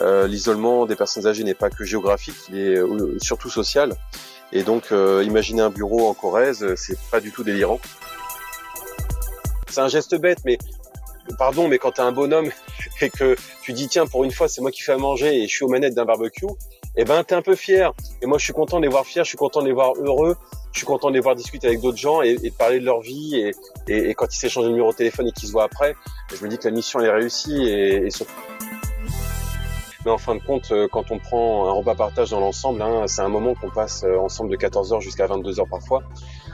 Euh, l'isolement des personnes âgées n'est pas que géographique, il est euh, surtout social. Et donc, euh, imaginer un bureau en Corrèze, c'est pas du tout délirant. C'est un geste bête, mais pardon, mais quand t'es un bonhomme et que tu dis tiens pour une fois c'est moi qui fais à manger et je suis aux manettes d'un barbecue, eh ben t'es un peu fier. Et moi je suis content de les voir fiers, je suis content de les voir heureux, je suis content de les voir discuter avec d'autres gens et, de parler de leur vie et, et, quand ils s'échangent le numéro de téléphone et qu'ils se voient après, je me dis que la mission elle est réussie et, et mais en fin de compte, euh, quand on prend un repas partage dans l'ensemble, hein, c'est un moment qu'on passe euh, ensemble de 14h jusqu'à 22h parfois.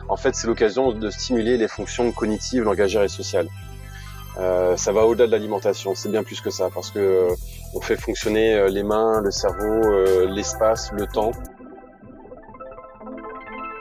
En fait, c'est l'occasion de stimuler les fonctions cognitives, langagères et sociales. Euh, ça va au-delà de l'alimentation, c'est bien plus que ça, parce que euh, on fait fonctionner les mains, le cerveau, l'espace, le temps.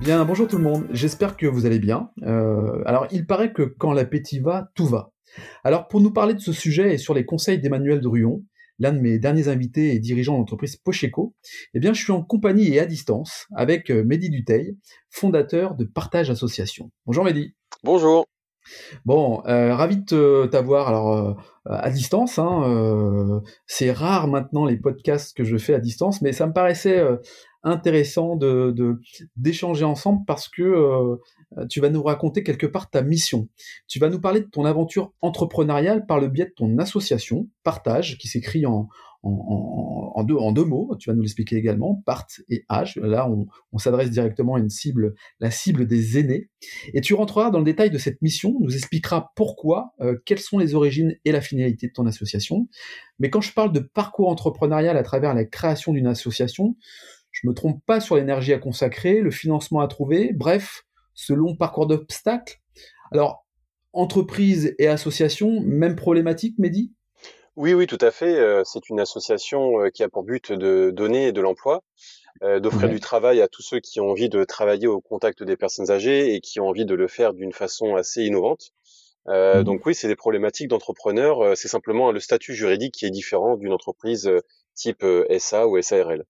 Bien, bonjour tout le monde, j'espère que vous allez bien. Euh, alors, il paraît que quand l'appétit va, tout va. Alors, pour nous parler de ce sujet et sur les conseils d'Emmanuel Druon, l'un de mes derniers invités et dirigeant d'entreprise Pocheco, eh bien, je suis en compagnie et à distance avec euh, Mehdi Duteil, fondateur de Partage Association. Bonjour Mehdi. Bonjour. Bon, euh, ravi de t'avoir. Alors, euh, à distance, hein, c'est rare maintenant les podcasts que je fais à distance, mais ça me paraissait intéressant de d'échanger ensemble parce que euh, tu vas nous raconter quelque part ta mission. Tu vas nous parler de ton aventure entrepreneuriale par le biais de ton association, Partage, qui s'écrit en, en, deux, en deux mots. Tu vas nous l'expliquer également, Part et Âge. Là, on, s'adresse directement à une cible, la cible des aînés. Et tu rentreras dans le détail de cette mission, nous expliqueras pourquoi, euh, quelles sont les origines et la finalité de ton association. Mais quand je parle de parcours entrepreneurial à travers la création d'une association, je me trompe pas sur l'énergie à consacrer, le financement à trouver, bref, ce long parcours d'obstacles. Alors, entreprise et association, même problématique, Mehdi? Oui, oui, tout à fait. Euh, c'est une association euh, qui a pour but de donner de l'emploi, euh, d'offrir du travail à tous ceux qui ont envie de travailler au contact des personnes âgées et qui ont envie de le faire d'une façon assez innovante. Mmh. Donc oui, c'est des problématiques d'entrepreneurs. C'est simplement le statut juridique qui est différent d'une entreprise type SA ou SARL.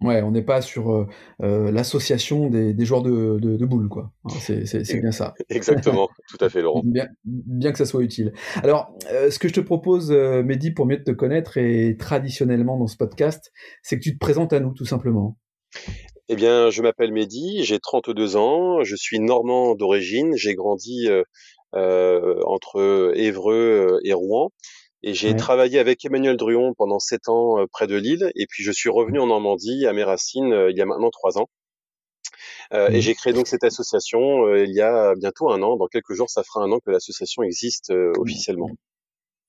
Ouais, on n'est pas sur euh, euh, l'association des, des, joueurs de, de, de boules, quoi. Hein, c'est bien ça. Exactement, tout à fait, Laurent. bien, bien que ça soit utile. Alors, euh, ce que je te propose, Mehdi, pour mieux te connaître et traditionnellement dans ce podcast, c'est que tu te présentes à nous, tout simplement. Eh bien, je m'appelle Mehdi, j'ai 32 ans, je suis normand d'origine, j'ai grandi entre Évreux et Rouen. Et j'ai travaillé avec Emmanuel Druon pendant sept ans euh, près de Lille, et puis je suis revenu en Normandie à mes racines euh, il y a maintenant trois ans. Euh, et mmh. j'ai créé donc cette association il y a bientôt un an. Dans quelques jours, ça fera un an que l'association existe officiellement.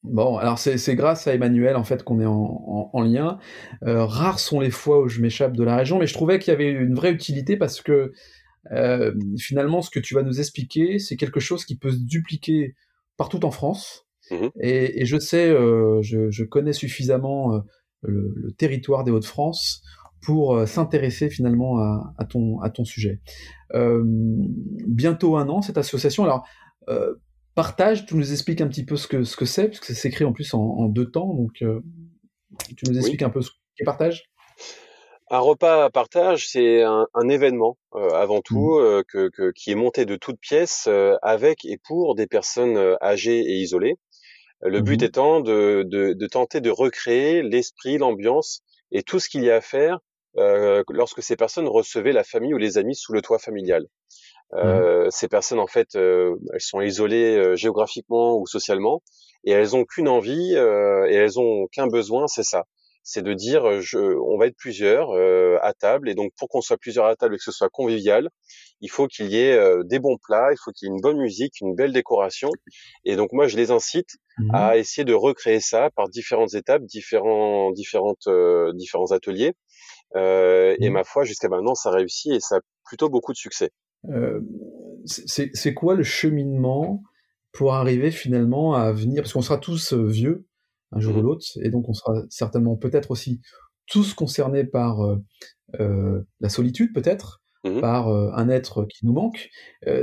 Bon, alors c'est grâce à Emmanuel en fait qu'on est en, en, lien. rares sont les fois où je m'échappe de la région, mais je trouvais qu'il y avait une vraie utilité parce que finalement, ce que tu vas nous expliquer, c'est quelque chose qui peut se dupliquer partout en France. Mmh et, je sais, euh, je, connais suffisamment euh, le, territoire des Hauts-de-France pour euh, s'intéresser finalement à, ton, à ton sujet. bientôt un an, cette association. Alors, partage, tu nous expliques un petit peu ce que ce que c'est, puisque c'est écrit en plus en, deux temps. Donc, tu nous expliques un peu ce qu'est partage? Un repas à partage, c'est un, événement avant tout mmh. que, qui est monté de toutes pièces avec et pour des personnes âgées et isolées. Le but mmh étant de, de, de, tenter de recréer l'esprit, l'ambiance et tout ce qu'il y a à faire euh, lorsque ces personnes recevaient la famille ou les amis sous le toit familial. Mmh euh, Ces personnes, en fait, euh, elles sont isolées euh, géographiquement ou socialement et elles ont qu'une envie euh, et elles ont qu'un besoin, c'est ça. C'est de dire euh, je, on va être plusieurs euh, à table et donc pour qu'on soit plusieurs à table et que ce soit convivial, il faut qu'il y ait euh, des bons plats, il faut qu'il y ait une bonne musique, une belle décoration et donc moi je les incite mmh à essayer de recréer ça par différentes étapes, différents différentes différents ateliers et mmh ma foi jusqu'à maintenant ça réussit et ça a plutôt beaucoup de succès. c'est quoi le cheminement pour arriver finalement à venir? Parce qu'on sera tous vieux un jour ou mmh. l'autre, et donc on sera certainement peut-être aussi tous concernés par la solitude, peut-être, mmh par un être qui nous manque.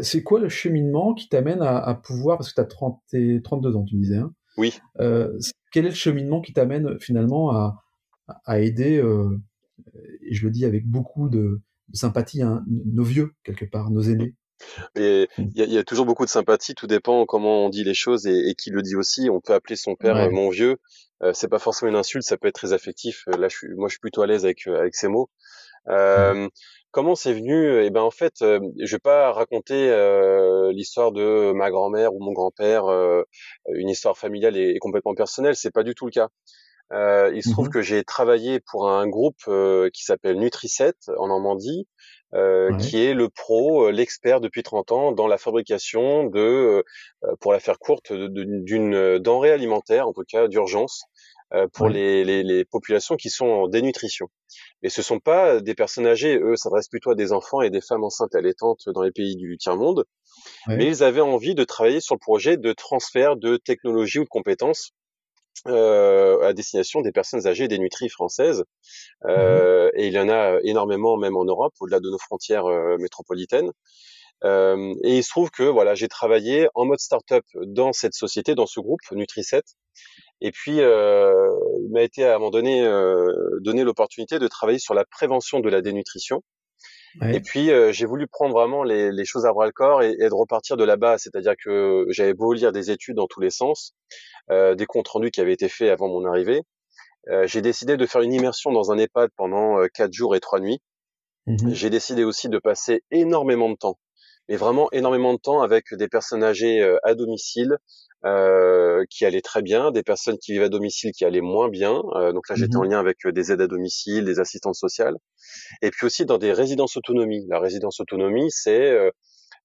c'est quoi le cheminement qui t'amène à, pouvoir, parce que tu as 30 et 32 ans, tu me disais, hein, Oui. quel est le cheminement qui t'amène finalement à, à aider, et je le dis avec beaucoup de, sympathie, hein, nos vieux, quelque part, nos aînés mmh. il y, a toujours beaucoup de sympathie, tout dépend comment on dit les choses et, qui le dit aussi. On peut appeler son père mon vieux, c'est pas forcément une insulte, ça peut être très affectif. Là, je suis, moi, je suis plutôt à l'aise avec avec ces mots. Euh, comment c'est venu Eh ben, en fait, je vais pas raconter l'histoire de ma grand-mère ou mon grand-père, une histoire familiale et, complètement personnelle. C'est pas du tout le cas. Euh, il se trouve mmh que j'ai travaillé pour un groupe qui s'appelle Nutricet en Normandie, euh, qui est le pro, l'expert depuis 30 ans dans la fabrication de, pour la faire courte, d'une denrée alimentaire, en tout cas d'urgence, pour les, les, les, populations qui sont en dénutrition. Et ce sont pas des personnes âgées, eux s'adressent plutôt à des enfants et des femmes enceintes allaitantes dans les pays du tiers-monde. Mais ils avaient envie de travailler sur le projet de transfert de technologie ou de compétences euh, à destination des personnes âgées des nutries françaises. Mmh euh, Et il y en a énormément, même en Europe, au-delà de nos frontières euh, métropolitaines. Euh, et il se trouve que voilà, j'ai travaillé en mode start-up dans cette société, dans ce groupe Nutricet. Et puis, euh, il m'a été à un moment donné euh, donné l'opportunité de travailler sur la prévention de la dénutrition. Et puis, euh, j'ai voulu prendre vraiment les, les, choses à bras le corps et, et de repartir de là-bas. C'est-à-dire que j'avais beau lire des études dans tous les sens, euh, des comptes rendus qui avaient été faits avant mon arrivée. Euh, j'ai décidé de faire une immersion dans un EHPAD pendant quatre jours et trois nuits. Mmh j'ai décidé aussi de passer énormément de temps mais vraiment énormément de temps avec des personnes âgées euh, à domicile euh, qui allaient très bien, des personnes qui vivent à domicile qui allaient moins bien. Euh, donc là, j'étais en mmh lien avec des aides à domicile, des assistantes sociales, et puis aussi dans des résidences autonomie. La résidence autonomie, c'est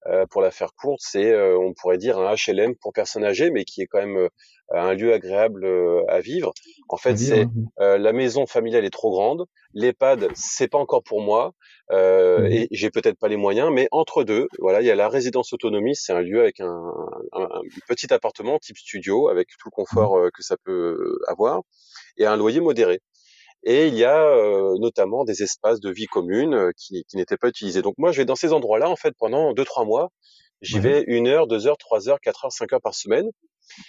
euh, pour la faire courte, c'est, euh, on pourrait dire, un HLM pour personnes âgées, mais qui est quand même euh, un lieu agréable à vivre. En fait, c'est la maison familiale est trop grande, l'EHPAD, c'est pas encore pour moi, mmh et j'ai peut-être pas les moyens, mais entre deux, voilà, il y a la résidence autonomie, c'est un lieu avec un, un, petit appartement type studio, avec tout le confort mmh. que ça peut avoir, et un loyer modéré. Et il y a euh, notamment des espaces de vie commune euh, qui, qui n'étaient pas utilisés. Donc moi, je vais dans ces endroits-là en fait pendant deux trois mois. J'y vais une heure, deux heures, trois heures, quatre heures, cinq heures par semaine.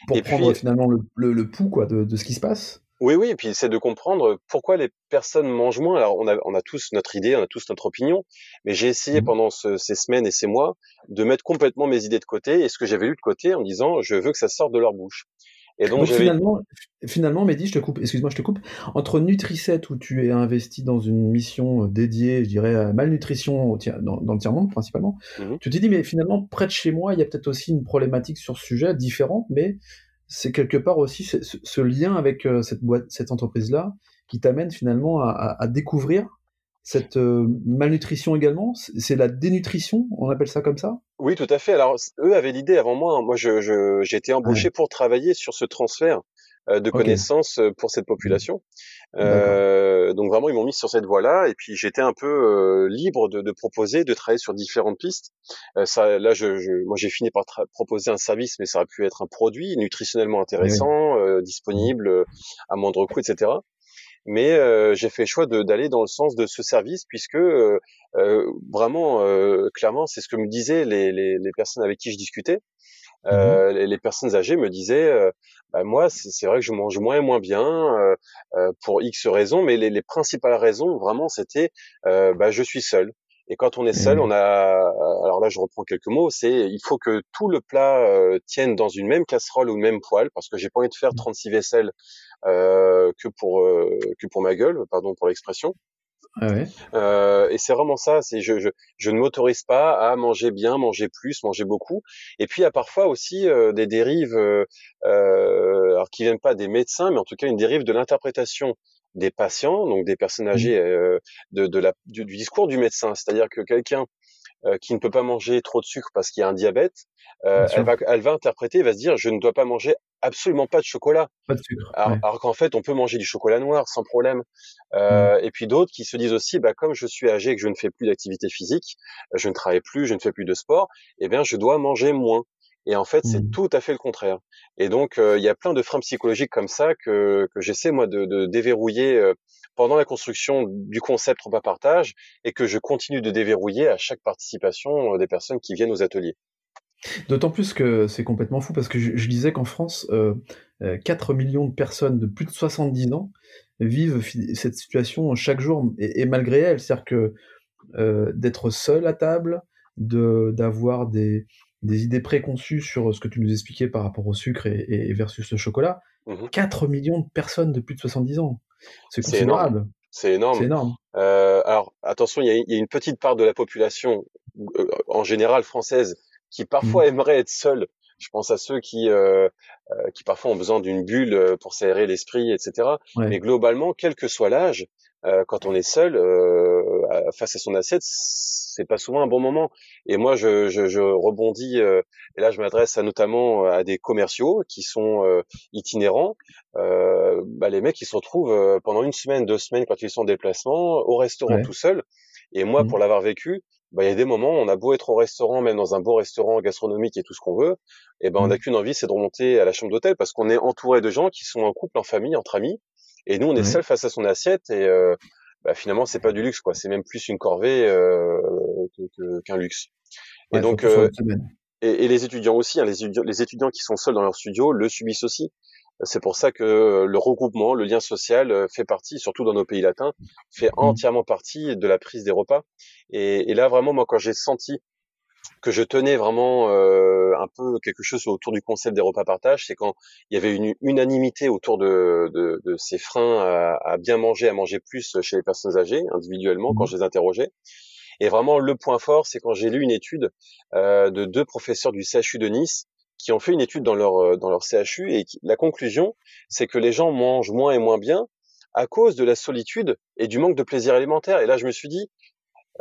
Pour et prendre finalement le, le, pouls quoi de, de, ce qui se passe? Oui, oui, et puis c'est de comprendre pourquoi les personnes mangent moins. Alors on a, on a tous notre idée, on a tous notre opinion, mais j'ai essayé mmh. pendant ce, ces semaines et ces mois de mettre complètement mes idées de côté et ce que j'avais lu de côté en disant je veux que ça sorte de leur bouche. Et donc, finalement, finalement, Mehdi, je te coupe, excuse-moi, je te coupe. Entre Nutricet, où tu es investi dans une mission euh, dédiée, je dirais, à malnutrition dans, dans le tiers-monde principalement, mmh tu te dis, mais finalement, près de chez moi, il y a peut-être aussi une problématique sur ce sujet, différente, mais c'est quelque part aussi ce, lien avec euh, cette boîte, cette entreprise-là, qui t'amène finalement à, à, découvrir cette euh, malnutrition également C'est la dénutrition, on appelle ça comme ça? Oui, tout à fait. Alors, eux avaient l'idée avant moi. Hein. Moi, j'ai je, été embauché pour travailler sur ce transfert euh, de connaissances euh, pour cette population. Euh, donc vraiment, ils m'ont mis sur cette voie-là, et puis j'étais un peu libre de, de, proposer, de travailler sur différentes pistes. ça, là, je, je moi, j'ai fini par proposer un service, mais ça aurait pu être un produit nutritionnellement intéressant, disponible à moindre coût, etc mais euh, j'ai fait le choix d'aller dans le sens de ce service puisque euh, euh vraiment clairement c'est ce que me disaient les, les, les, personnes avec qui je discutais. Mmh les, les, personnes âgées me disaient bah, moi c'est vrai que je mange moins et moins bien pour x raisons mais les, les principales raisons vraiment c'était bah, je suis seul et quand on est seul, mmh. on a, alors là je reprends quelques mots, c'est il faut que tout le plat euh, tienne dans une même casserole ou une même poêle, parce que j'ai pas envie de faire 36 mmh. vaisselles euh, que pour euh, que pour ma gueule, pardon pour l'expression. Ah ouais. euh, et c'est vraiment ça, c'est je, je, je ne m'autorise pas à manger bien, manger plus, manger beaucoup. Et puis il y a parfois aussi euh, des dérives, euh, alors qui viennent pas des médecins, mais en tout cas une dérive de l'interprétation des patients, donc des personnes mmh. âgées, euh, de, de la, du, discours du médecin. C'est-à-dire que quelqu'un euh, qui ne peut pas manger trop de sucre parce qu'il y a un diabète, euh, elle, va, elle va interpréter, va se dire, je ne dois pas manger absolument pas de chocolat. Pas de sucre. Alors, qu'en fait, on peut manger du chocolat noir sans problème. Euh, mmh. Et puis d'autres qui se disent aussi, bah, comme je suis âgé et que je ne fais plus d'activité physique, je ne travaille plus, je ne fais plus de sport, eh bien, je dois manger moins. Et en fait, c'est Mmh. tout à fait le contraire. Et donc, il y a plein de freins psychologiques comme ça que, que j'essaie moi de, de déverrouiller pendant la construction du concept repas partage et que je continue de déverrouiller à chaque participation des personnes qui viennent aux ateliers. D'autant plus que c'est complètement fou parce que je, je disais qu'en France, euh, 4 millions de personnes de plus de 70 ans vivent cette situation chaque jour et, et malgré elles, c'est-à-dire que d'être seul à table, de d'avoir des, des idées préconçues sur ce que tu nous expliquais par rapport au sucre et, et versus le chocolat. Mmh. 4 millions de personnes de plus de 70 ans. C'est considérable. C'est énorme. C'est énorme. Euh, alors attention, il y, a, il y, a, une petite part de la population, euh, en général française, qui parfois mmh. aimerait être seule. Je pense à ceux qui, euh, qui parfois ont besoin d'une bulle pour s'aérer l'esprit, etc. Ouais. Mais globalement, quel que soit l'âge, quand on est seul face à son assiette, c'est pas souvent un bon moment. Et moi, je, je, je rebondis, et là, je m'adresse notamment à des commerciaux qui sont itinérants. Bah, les mecs, ils se retrouvent pendant une semaine, deux semaines, quand ils sont en déplacement, au restaurant ouais. tout seul. Et moi, mmh. pour l'avoir vécu, bah, il y a des moments, on a beau être au restaurant, même dans un beau restaurant gastronomique et tout ce qu'on veut, et ben, on n'a qu'une envie, c'est de remonter à la chambre d'hôtel parce qu'on est entouré de gens qui sont en couple, en famille, entre amis, et nous, on est ouais. seul face à son assiette et euh, bah, finalement, c'est pas du luxe, quoi. C'est même plus une corvée euh, qu'un luxe. Ouais, et donc, euh, et, et, les étudiants aussi, hein, les, étudiants, les étudiants qui sont seuls dans leur studio le subissent aussi. C'est pour ça que le regroupement, le lien social fait partie, surtout dans nos pays latins, fait entièrement partie de la prise des repas. Et, et là, vraiment, moi, quand j'ai senti que je tenais vraiment euh, un peu quelque chose autour du concept des repas partage, c'est quand il y avait une unanimité autour de, de, de ces freins à, à, bien manger, à manger plus chez les personnes âgées, individuellement, quand je les interrogeais. Et vraiment, le point fort, c'est quand j'ai lu une étude euh, de deux professeurs du CHU de Nice qui ont fait une étude dans leur dans leur CHU et qui, la conclusion, c'est que les gens mangent moins et moins bien à cause de la solitude et du manque de plaisir alimentaire. Et là, je me suis dit,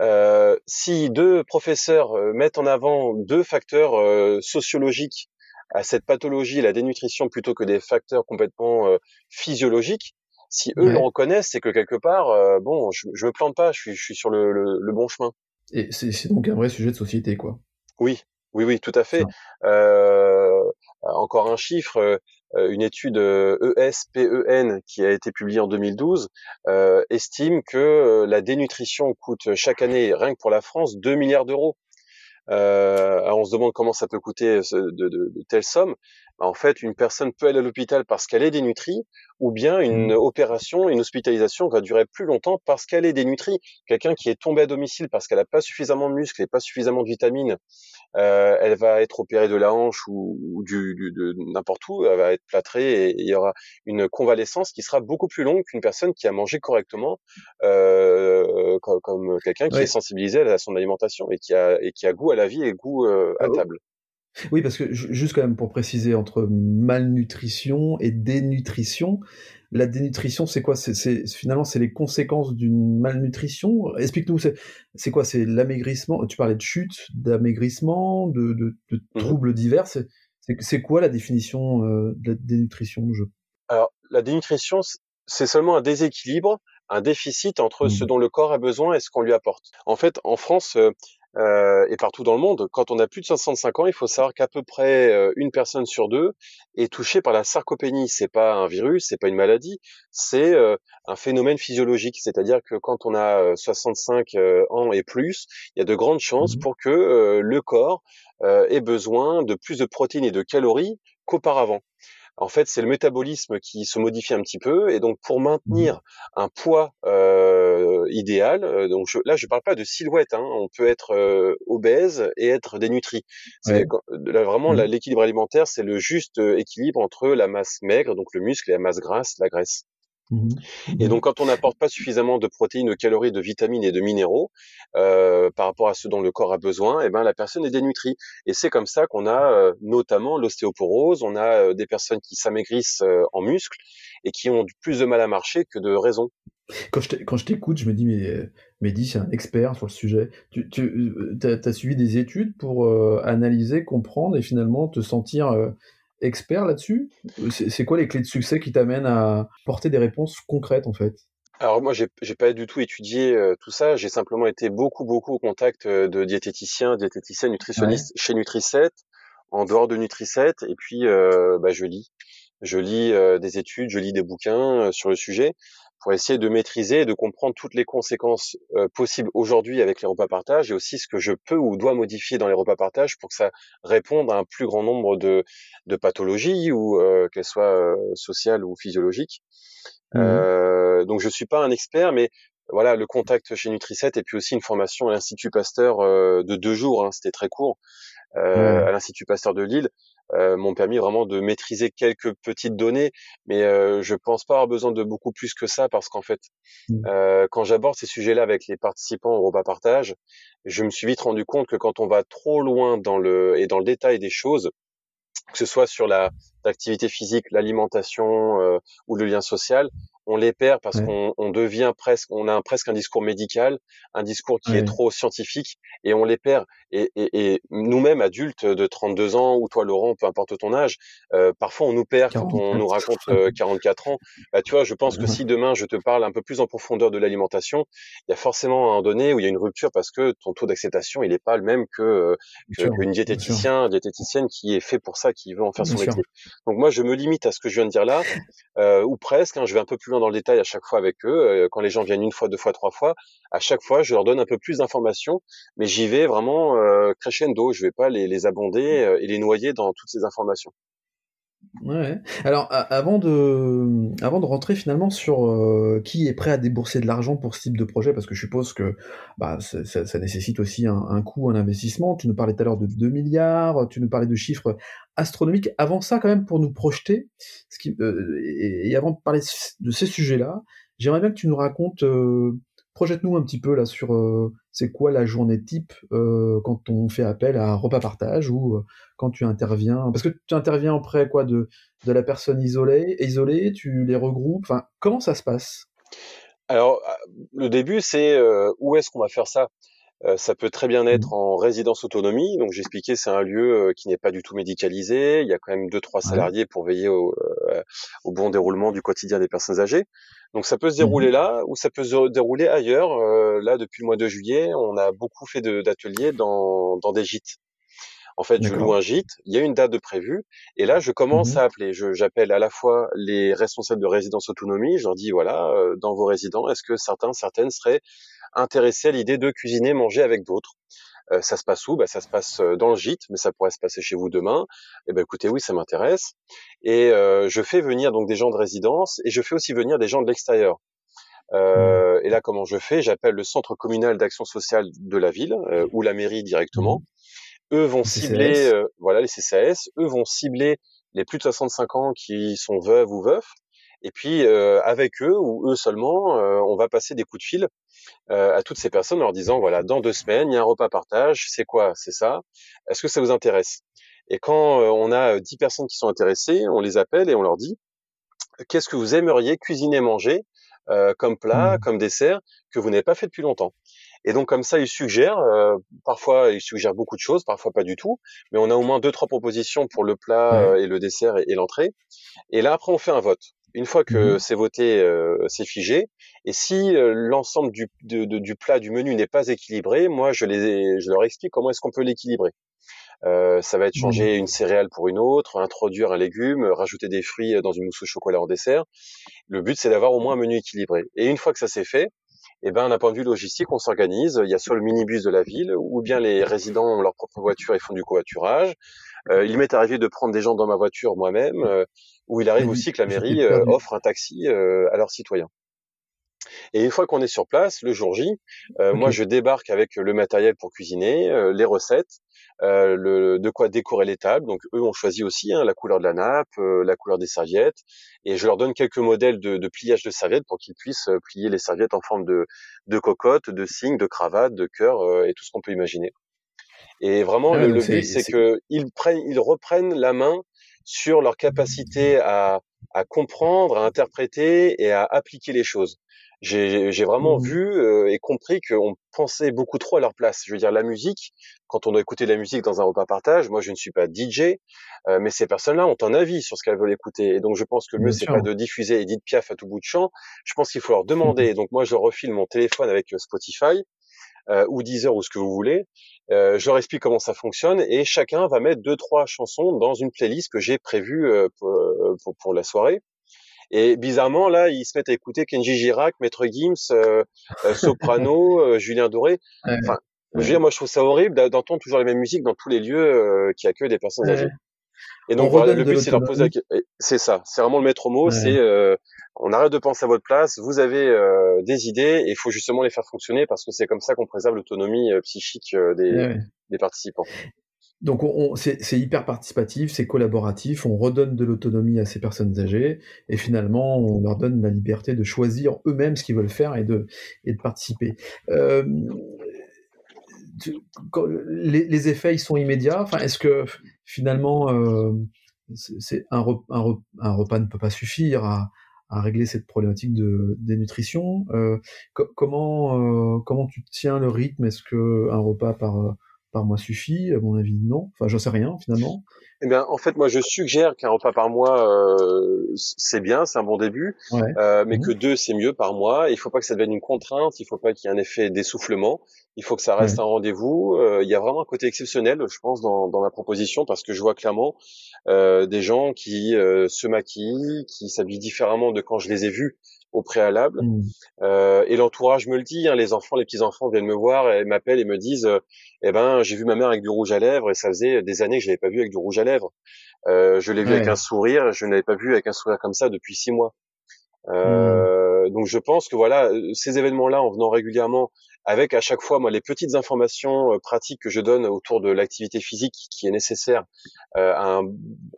euh, si deux professeurs euh, mettent en avant deux facteurs euh, sociologiques à cette pathologie, la dénutrition, plutôt que des facteurs complètement euh, physiologiques, si eux ouais. le reconnaissent, c'est que quelque part, euh, bon, je, je me plante pas, je suis, je suis sur le, le, le bon chemin. Et c'est donc un vrai sujet de société, quoi. Oui, oui, oui, tout à fait. Euh, encore un chiffre, une étude ESPEN qui a été publiée en 2012 euh, estime que la dénutrition coûte chaque année, rien que pour la France, 2 milliards d'euros. Euh, alors on se demande comment ça peut coûter de, de, de telles sommes. En fait, une personne peut aller à l'hôpital parce qu'elle est dénutrie, ou bien une mmh. opération, une hospitalisation va durer plus longtemps parce qu'elle est dénutrie. Quelqu'un qui est tombé à domicile parce qu'elle n'a pas suffisamment de muscles et pas suffisamment de vitamines, euh, elle va être opérée de la hanche ou, ou du, du, de n'importe où, elle va être plâtrée et il y aura une convalescence qui sera beaucoup plus longue qu'une personne qui a mangé correctement, euh, comme, comme quelqu'un qui est sensibilisé à son alimentation et qui a, et qui a goût à la vie et goût euh, à table. Oui, parce que juste quand même pour préciser, entre malnutrition et dénutrition, la dénutrition, c'est quoi? C'est, finalement, c'est les conséquences d'une malnutrition? Explique-nous, c'est, quoi? C'est l'amaigrissement. Tu parlais de chute, d'amaigrissement, de, de, de mmh. troubles divers. C'est, quoi la définition euh, de la dénutrition je... Alors, la dénutrition, c'est seulement un déséquilibre, un déficit entre mmh. ce dont le corps a besoin et ce qu'on lui apporte. En fait, en France, euh, et partout dans le monde, quand on a plus de 65 ans, il faut savoir qu'à peu près euh, une personne sur deux est touchée par la sarcopénie. C'est pas un virus, c'est pas une maladie, c'est euh, un phénomène physiologique. C'est-à-dire que quand on a 65 euh, ans et plus, il y a de grandes chances pour que euh, le corps ait besoin de plus de protéines et de calories qu'auparavant en fait, c'est le métabolisme qui se modifie un petit peu, et donc pour maintenir un poids euh, idéal, euh, donc je, là je parle pas de silhouette, hein, on peut être euh, obèse et être dénutri. Ouais. Là, vraiment, mmh. l'équilibre alimentaire, c'est le juste équilibre entre la masse maigre, donc le muscle, et la masse grasse, la graisse. Mmh. Et donc, quand on n'apporte pas suffisamment de protéines, de calories, de vitamines et de minéraux euh, par rapport à ce dont le corps a besoin, eh ben la personne est dénutrie. Et c'est comme ça qu'on a euh, notamment l'ostéoporose. On a euh, des personnes qui s'amaigrissent en muscles et qui ont plus de mal à marcher que de raison. Quand je t'écoute, je me dis, mais Mehdi, c'est un expert sur le sujet. Tu, tu as, as, suivi des études pour analyser, comprendre et finalement te sentir expert là-dessus? C'est quoi les clés de succès qui t'amènent à porter des réponses concrètes en fait? Alors moi, j'ai, pas du tout étudié euh, tout ça. J'ai simplement été beaucoup, beaucoup au contact euh, de diététiciens, diététiciens, nutritionnistes ouais. chez Nutriset, en dehors de Nutriset, et puis bah, je lis. Je lis des études, je lis des bouquins sur le sujet pour essayer de maîtriser et de comprendre toutes les conséquences possibles aujourd'hui avec les repas partage et aussi ce que je peux ou dois modifier dans les repas partage pour que ça réponde à un plus grand nombre de, de pathologies ou qu'elles soient sociales ou physiologiques. Mmh. donc je suis pas un expert, mais voilà, le contact chez Nutriset et puis aussi une formation à l'Institut Pasteur de deux jours, hein, c'était très court, euh, à l'Institut Pasteur de Lille, euh, m'ont permis vraiment de maîtriser quelques petites données, mais euh, je pense pas avoir besoin de beaucoup plus que ça parce qu'en fait, mmh. euh, quand j'aborde ces sujets-là avec les participants au repas partage, je me suis vite rendu compte que quand on va trop loin dans le et dans le détail des choses, que ce soit sur la l'activité physique, l'alimentation euh, ou le lien social, on les perd parce qu'on on devient presque, on a un, presque un discours médical, un discours qui est trop scientifique, et on les perd. Et, et, et nous-mêmes, adultes de 32 ans, ou toi Laurent, peu importe ton âge, euh, parfois on nous perd quand on nous raconte 44 euh, ans. Bah, tu vois, je pense que si demain je te parle un peu plus en profondeur de l'alimentation, il y a forcément un donné où il y a une rupture parce que ton taux d'acceptation, il n'est pas le même que qu'une diététicien, diététicienne qui est fait pour ça, qui veut en faire son métier. Donc moi, je me limite à ce que je viens de dire là, euh, ou presque. Hein, je vais un peu plus loin dans le détail à chaque fois avec eux. Euh, quand les gens viennent une fois, deux fois, trois fois, à chaque fois, je leur donne un peu plus d'informations, mais j'y vais vraiment euh, crescendo. Je vais pas les, les abonder euh, et les noyer dans toutes ces informations. Ouais. Alors, avant de, avant de rentrer finalement sur euh, qui est prêt à débourser de l'argent pour ce type de projet, parce que je suppose que bah, ça, ça, nécessite aussi un, un, coût, un investissement. Tu nous parlais tout à l'heure de 2 milliards, tu nous parlais de chiffres astronomiques. Avant ça, quand même, pour nous projeter, ce qui, euh, et, avant de parler de ces sujets-là, j'aimerais bien que tu nous racontes euh, projette-nous un petit peu là sur euh, c'est quoi la journée type euh, quand on fait appel à repas partage ou euh, quand tu interviens? Parce que tu interviens auprès quoi de la personne isolée isolée tu les regroupes comment ça se passe? Alors le début c'est où est-ce qu'on va faire ça? Ça peut très bien être mmh. en résidence autonomie. Donc j'expliquais, c'est un lieu qui n'est pas du tout médicalisé. Il y a quand même deux trois salariés pour veiller au, au, bon déroulement du quotidien des personnes âgées. Donc ça peut se dérouler mmh là ou ça peut se dérouler ailleurs. Euh, là, depuis le mois de juillet, on a beaucoup fait d'ateliers dans, dans des gîtes. En fait, je loue un gîte, il y a une date de prévue, et là, je commence mmh à appeler. J'appelle à la fois les responsables de résidence autonomie, je leur dis, voilà, euh, dans vos résidents, est-ce que certains, certaines seraient intéressés à l'idée de cuisiner, manger avec d'autres? Euh, ça se passe où? Bah, Ça se passe dans le gîte, mais ça pourrait se passer chez vous demain. Eh ben, écoutez, oui, ça m'intéresse. Et euh, je fais venir donc des gens de résidence et je fais aussi venir des gens de l'extérieur. Euh, mmh. et là, comment je fais? J'appelle le centre communal d'action sociale de la ville ou la mairie directement. Eux vont cibler, voilà, les CCAS. Eux vont cibler les plus de 65 ans qui sont veuves ou veufs. Et puis avec eux ou eux seulement, on va passer des coups de fil euh, à toutes ces personnes en leur disant voilà, dans deux semaines, il y a un repas partage, c'est quoi? C'est ça? Est-ce que ça vous intéresse? Et quand euh, on a dix personnes qui sont intéressées, on les appelle et on leur dit qu'est-ce que vous aimeriez cuisiner, manger euh, comme plat, mmh. comme dessert que vous n'avez pas fait depuis longtemps? Et donc comme ça, ils suggèrent, euh, parfois ils suggèrent beaucoup de choses, parfois pas du tout, mais on a au moins deux trois propositions pour le plat euh, et le dessert et, et l'entrée. Et là après on fait un vote. Une fois que mmh c'est voté, euh, c'est figé. Et si euh, l'ensemble du, du plat, du menu n'est pas équilibré, moi je, les, je leur explique comment est-ce qu'on peut l'équilibrer. Euh, ça va être changer mmh. une céréale pour une autre, introduire un légume, rajouter des fruits dans une mousse au chocolat en dessert. Le but, c'est d'avoir au moins un menu équilibré. Et une fois que ça c'est fait, eh ben, d'un point de vue logistique, on s'organise. Il y a soit le minibus de la ville, ou bien les résidents ont leur propre voiture et font du covoiturage. Euh, il m'est arrivé de prendre des gens dans ma voiture moi-même, euh, ou il arrive aussi que la mairie euh, offre un taxi euh, à leurs citoyens. Et une fois qu'on est sur place, le jour J, euh, moi je débarque avec le matériel pour cuisiner, euh, les recettes, euh, le, de quoi décorer les tables. Donc eux ont choisi aussi hein, la couleur de la nappe, la couleur des serviettes, et je leur donne quelques modèles de, de pliage de serviettes pour qu'ils puissent plier les serviettes en forme de, de cocotte, de cygne, de cravate, de cœur et tout ce qu'on peut imaginer. Et vraiment, le, but, c'est qu'ils prennent, ils reprennent la main sur leur capacité à, à comprendre, à interpréter et à appliquer les choses j'ai vraiment mmh. vu euh, et compris qu'on pensait beaucoup trop à leur place. Je veux dire, la musique, quand on doit écouter de la musique dans un repas partage, moi je ne suis pas DJ, euh, mais ces personnes-là ont un avis sur ce qu'elles veulent écouter. Et donc je pense que le mieux, c'est pas de diffuser Edith Piaf à tout bout de champ. Je pense qu'il faut leur demander. Mmh. Donc moi, je refile mon téléphone avec Spotify euh, ou Deezer ou ce que vous voulez. Euh, je leur explique comment ça fonctionne et chacun va mettre deux trois chansons dans une playlist que j'ai prévue pour, pour, pour, la soirée. Et bizarrement, là, ils se mettent à écouter Kenji Girac, Maître Gims, euh, euh, Soprano, euh, Julien Doré. Enfin, je veux dire, moi, je trouve ça horrible d'entendre toujours les mêmes musiques dans tous les lieux qui accueillent des personnes âgées. Et donc, voilà, le but, c'est leur poser C'est ça. C'est vraiment le maître mot. C'est, on arrête de penser à votre place. Vous avez des idées et il faut justement les faire fonctionner parce que c'est comme ça qu'on préserve l'autonomie psychique des, des participants. Donc on, c'est hyper participatif, c'est collaboratif, on redonne de l'autonomie à ces personnes âgées et finalement on leur donne la liberté de choisir eux-mêmes ce qu'ils veulent faire et de, participer. Euh, les, effets ils sont immédiats? Est-ce que finalement euh, un, repas ne peut pas suffire à, à régler cette problématique de dénutrition? Euh, Comment comment tu tiens le rythme? Est-ce que un repas par par mois suffit À mon avis, non. Enfin, j'en sais rien finalement. Eh bien, en fait, moi, je suggère qu'un repas par mois, euh, c'est bien, c'est un bon début, euh, mais mmh. que deux, c'est mieux par mois. Il faut pas que ça devienne une contrainte. Il faut pas qu'il y ait un effet d'essoufflement. Il faut que ça reste un rendez-vous. Euh, il y a vraiment un côté exceptionnel, je pense, dans, dans ma proposition, parce que je vois clairement euh, des gens qui euh, se maquillent, qui s'habillent différemment de quand je les ai vus au préalable. Mmh. Euh, et l'entourage me le dit, hein, les enfants, les petits-enfants viennent me voir et m'appellent et me disent euh, Eh ben, j'ai vu ma mère avec du rouge à lèvres et ça faisait des années que je l'avais pas vu avec du rouge à lèvres. Euh, je l'ai vu avec un sourire, je ne l'avais pas vu avec un sourire comme ça depuis six mois. Euh, mmh. Donc je pense que voilà, ces événements-là, en venant régulièrement, avec à chaque fois moi les petites informations euh, pratiques que je donne autour de l'activité physique qui est nécessaire euh, à un,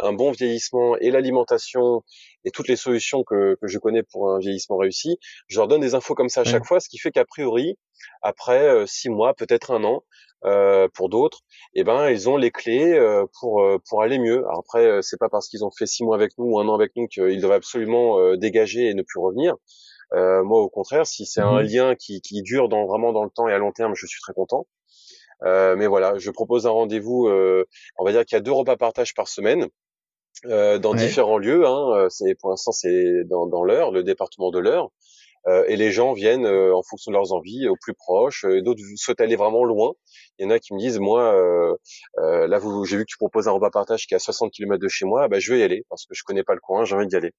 un, bon vieillissement et l'alimentation et toutes les solutions que, que, je connais pour un vieillissement réussi, je leur donne des infos comme ça à chaque fois, ce qui fait qu'a priori, après euh, six mois, peut-être un an, euh, pour d'autres, eh ben ils ont les clés euh, pour pour aller mieux. Alors après, c'est pas parce qu'ils ont fait six mois avec nous ou un an avec nous qu'ils doivent absolument dégager et ne plus revenir. Euh, moi, au contraire, si c'est un mhm. lien qui, qui, dure dans, vraiment dans le temps et à long terme, je suis très content. Euh, mais voilà, je propose un rendez-vous. Euh, on va dire qu'il y a deux repas partage par semaine. Euh, dans différents lieux. Hein, euh, c'est pour l'instant c'est dans, dans l'heure, le département de l'heure, euh, et les gens viennent en fonction de leurs envies au plus proche. D'autres souhaitent aller vraiment loin. Il y en a qui me disent moi là j'ai vu que tu proposes un repas partage qui est à 60 km de chez moi, bah, je vais y aller parce que je connais pas le coin, j'ai envie d'y aller.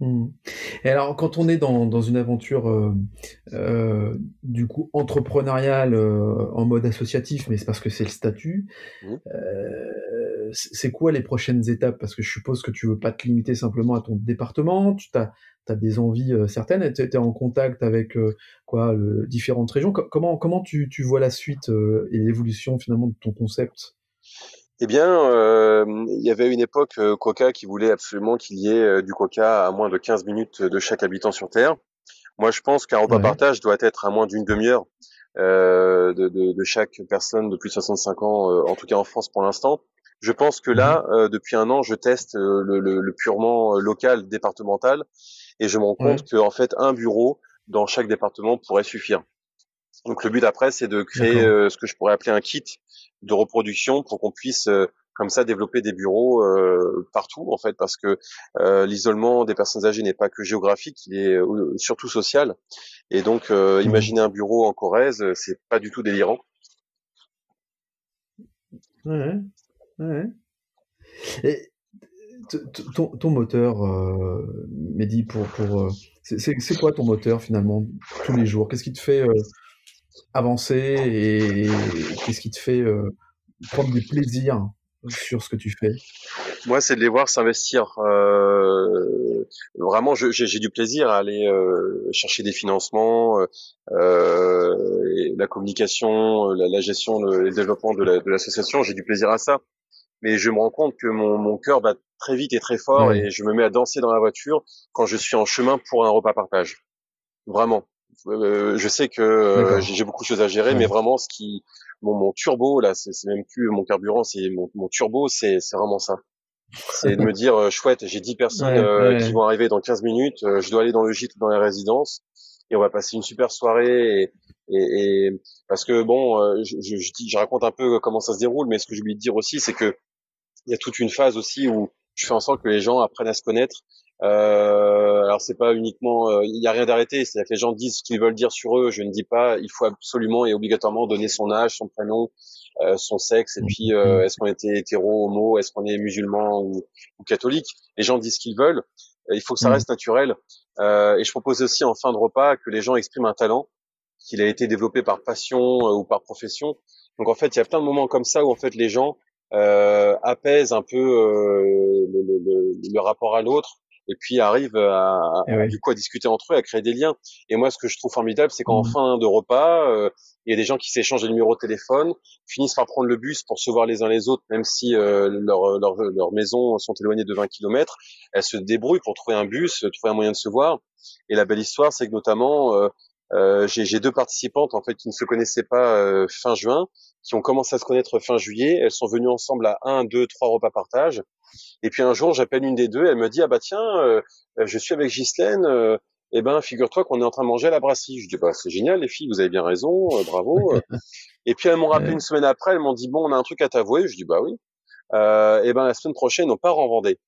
Mmh. Et alors, quand on est dans, dans une aventure euh, euh, du coup entrepreneuriale euh, en mode associatif, mais c'est parce que c'est le statut, mmh. Euh, c'est quoi les prochaines étapes? Parce que je suppose que tu veux pas te limiter simplement à ton département, tu as, as, des envies euh, certaines, tu es en contact avec euh, quoi le, différentes régions. comment comment tu, tu vois la suite et l'évolution finalement de ton concept? Eh bien, euh, il y avait une époque euh, Coca qui voulait absolument qu'il y ait euh, du Coca à moins de 15 minutes de chaque habitant sur Terre. Moi, je pense qu'un repas partage doit être à moins d'une demi-heure de, de, de, chaque personne de plus de 65 ans, en tout cas en France pour l'instant. Je pense que là, mhm. depuis un an, je teste le, le, le, purement local, départemental, et je me rends compte qu'en fait, un bureau dans chaque département pourrait suffire. Donc le but après, c'est de créer ce que je pourrais appeler un kit de reproduction pour qu'on puisse euh, comme ça développer des bureaux euh, partout en fait parce que euh, l'isolement des personnes âgées n'est pas que géographique il est surtout social et donc mmh. imaginer un bureau en Corrèze c'est pas du tout délirant ouais, Et ton, moteur Mehdi pour pour c'est quoi ton moteur finalement tous les jours? Qu'est-ce qui te fait avancer et, qu'est-ce qui te fait euh, prendre du plaisir sur ce que tu fais? Moi, c'est de les voir s'investir. Euh, vraiment, j'ai du plaisir à aller euh, chercher des financements, la communication, la, gestion, le, développement de l'association. j'ai du plaisir à ça. Mais je me rends compte que mon, mon cœur bat très vite et très fort et je me mets à danser dans la voiture quand je suis en chemin pour un repas partage. Vraiment. Euh, je sais que euh, j'ai beaucoup de choses à gérer, mais vraiment, ce qui, mon, mon turbo là, c'est même plus mon carburant, c'est mon, mon, turbo, c'est vraiment ça. C'est de me dire, euh, chouette, j'ai 10 personnes qui vont arriver dans 15 minutes, je dois aller dans le gîte, dans les résidences, et on va passer une super soirée. Et, et, et parce que bon, je, je, je, raconte un peu comment ça se déroule, mais ce que oublié de dire aussi, c'est que il y a toute une phase aussi où je fais en sorte que les gens apprennent à se connaître, Euh, alors c'est pas uniquement, euh, il n'y a rien d'arrêté, c'est-à-dire que les gens disent ce qu'ils veulent dire sur eux. Je ne dis pas, il faut absolument et obligatoirement donner son âge, son prénom, euh, son sexe, et puis euh, est-ce qu'on était hétéro, homo, est-ce qu'on est musulman ou, ou, catholique? Les gens disent ce qu'ils veulent. Il faut que ça reste naturel. et je propose aussi en fin de repas que les gens expriment un talent qu'il a été développé par passion ou par profession. Donc en fait, il y a plein de moments comme ça où en fait les gens euh, apaisent un peu euh, le, le, le, rapport à l'autre et puis arrivent à, eh du coup à discuter entre eux, à créer des liens. Et moi, ce que je trouve formidable, c'est qu'en mmh. fin de repas, euh, il y a des gens qui s'échangent les numéros de téléphone, finissent par prendre le bus pour se voir les uns les autres, même si euh, leurs leur, leur maisons sont éloignées de 20 km. Elles se débrouillent pour trouver un bus, trouver un moyen de se voir. Et la belle histoire, c'est que notamment, euh, euh j'ai deux participantes en fait qui ne se connaissaient pas fin juin, qui ont commencé à se connaître fin juillet. Elles sont venues ensemble à un, deux, trois repas partage. Et puis un jour, j'appelle une des deux, elle me dit ah bah tiens, euh, je suis avec Ghislaine. Euh, eh ben, figure-toi qu'on est en train de manger à la brasserie. Je dis bah c'est génial les filles, vous avez bien raison, euh, bravo. et puis elles m'ont rappelé une semaine après, elles m'ont dit bon, on a un truc à t'avouer. Je dis bah oui. Euh, et ben la semaine prochaine, on part en Vendée.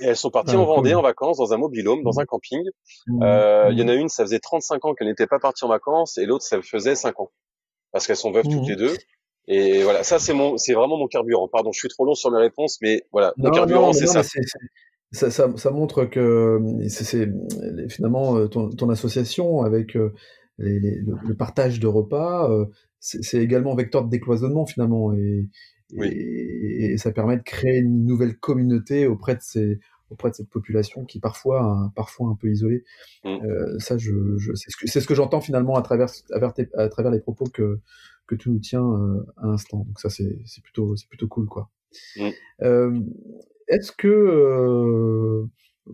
Et elles sont parties ah, en Vendée en vacances dans un mobilhome, dans un camping. Mmh. Euh, il y en a mmh. une, ça faisait 35 ans qu'elle n'était pas partie en vacances, et l'autre, ça faisait 5 ans, parce qu'elles sont veuves toutes mmh. les deux. Et voilà, ça c'est mon, c'est vraiment mon carburant. Pardon, je suis trop long sur mes réponses, mais voilà, mon carburant c'est ça. Ça, ça. ça, montre que c'est finalement euh, ton, ton, association avec euh, les, les, le, partage de repas, euh, c'est également vecteur de décloisonnement finalement, et, oui. et, et, ça permet de créer une nouvelle communauté auprès de ces auprès de cette population qui parfois parfois un peu isolée. Mmh. Euh, ça, je, je c'est ce que, ce que j'entends finalement à travers à travers, à travers les propos que que tu nous tiens euh, à l'instant. Donc ça, c'est plutôt, c'est plutôt cool, quoi. Mm. Euh, est-ce que, euh,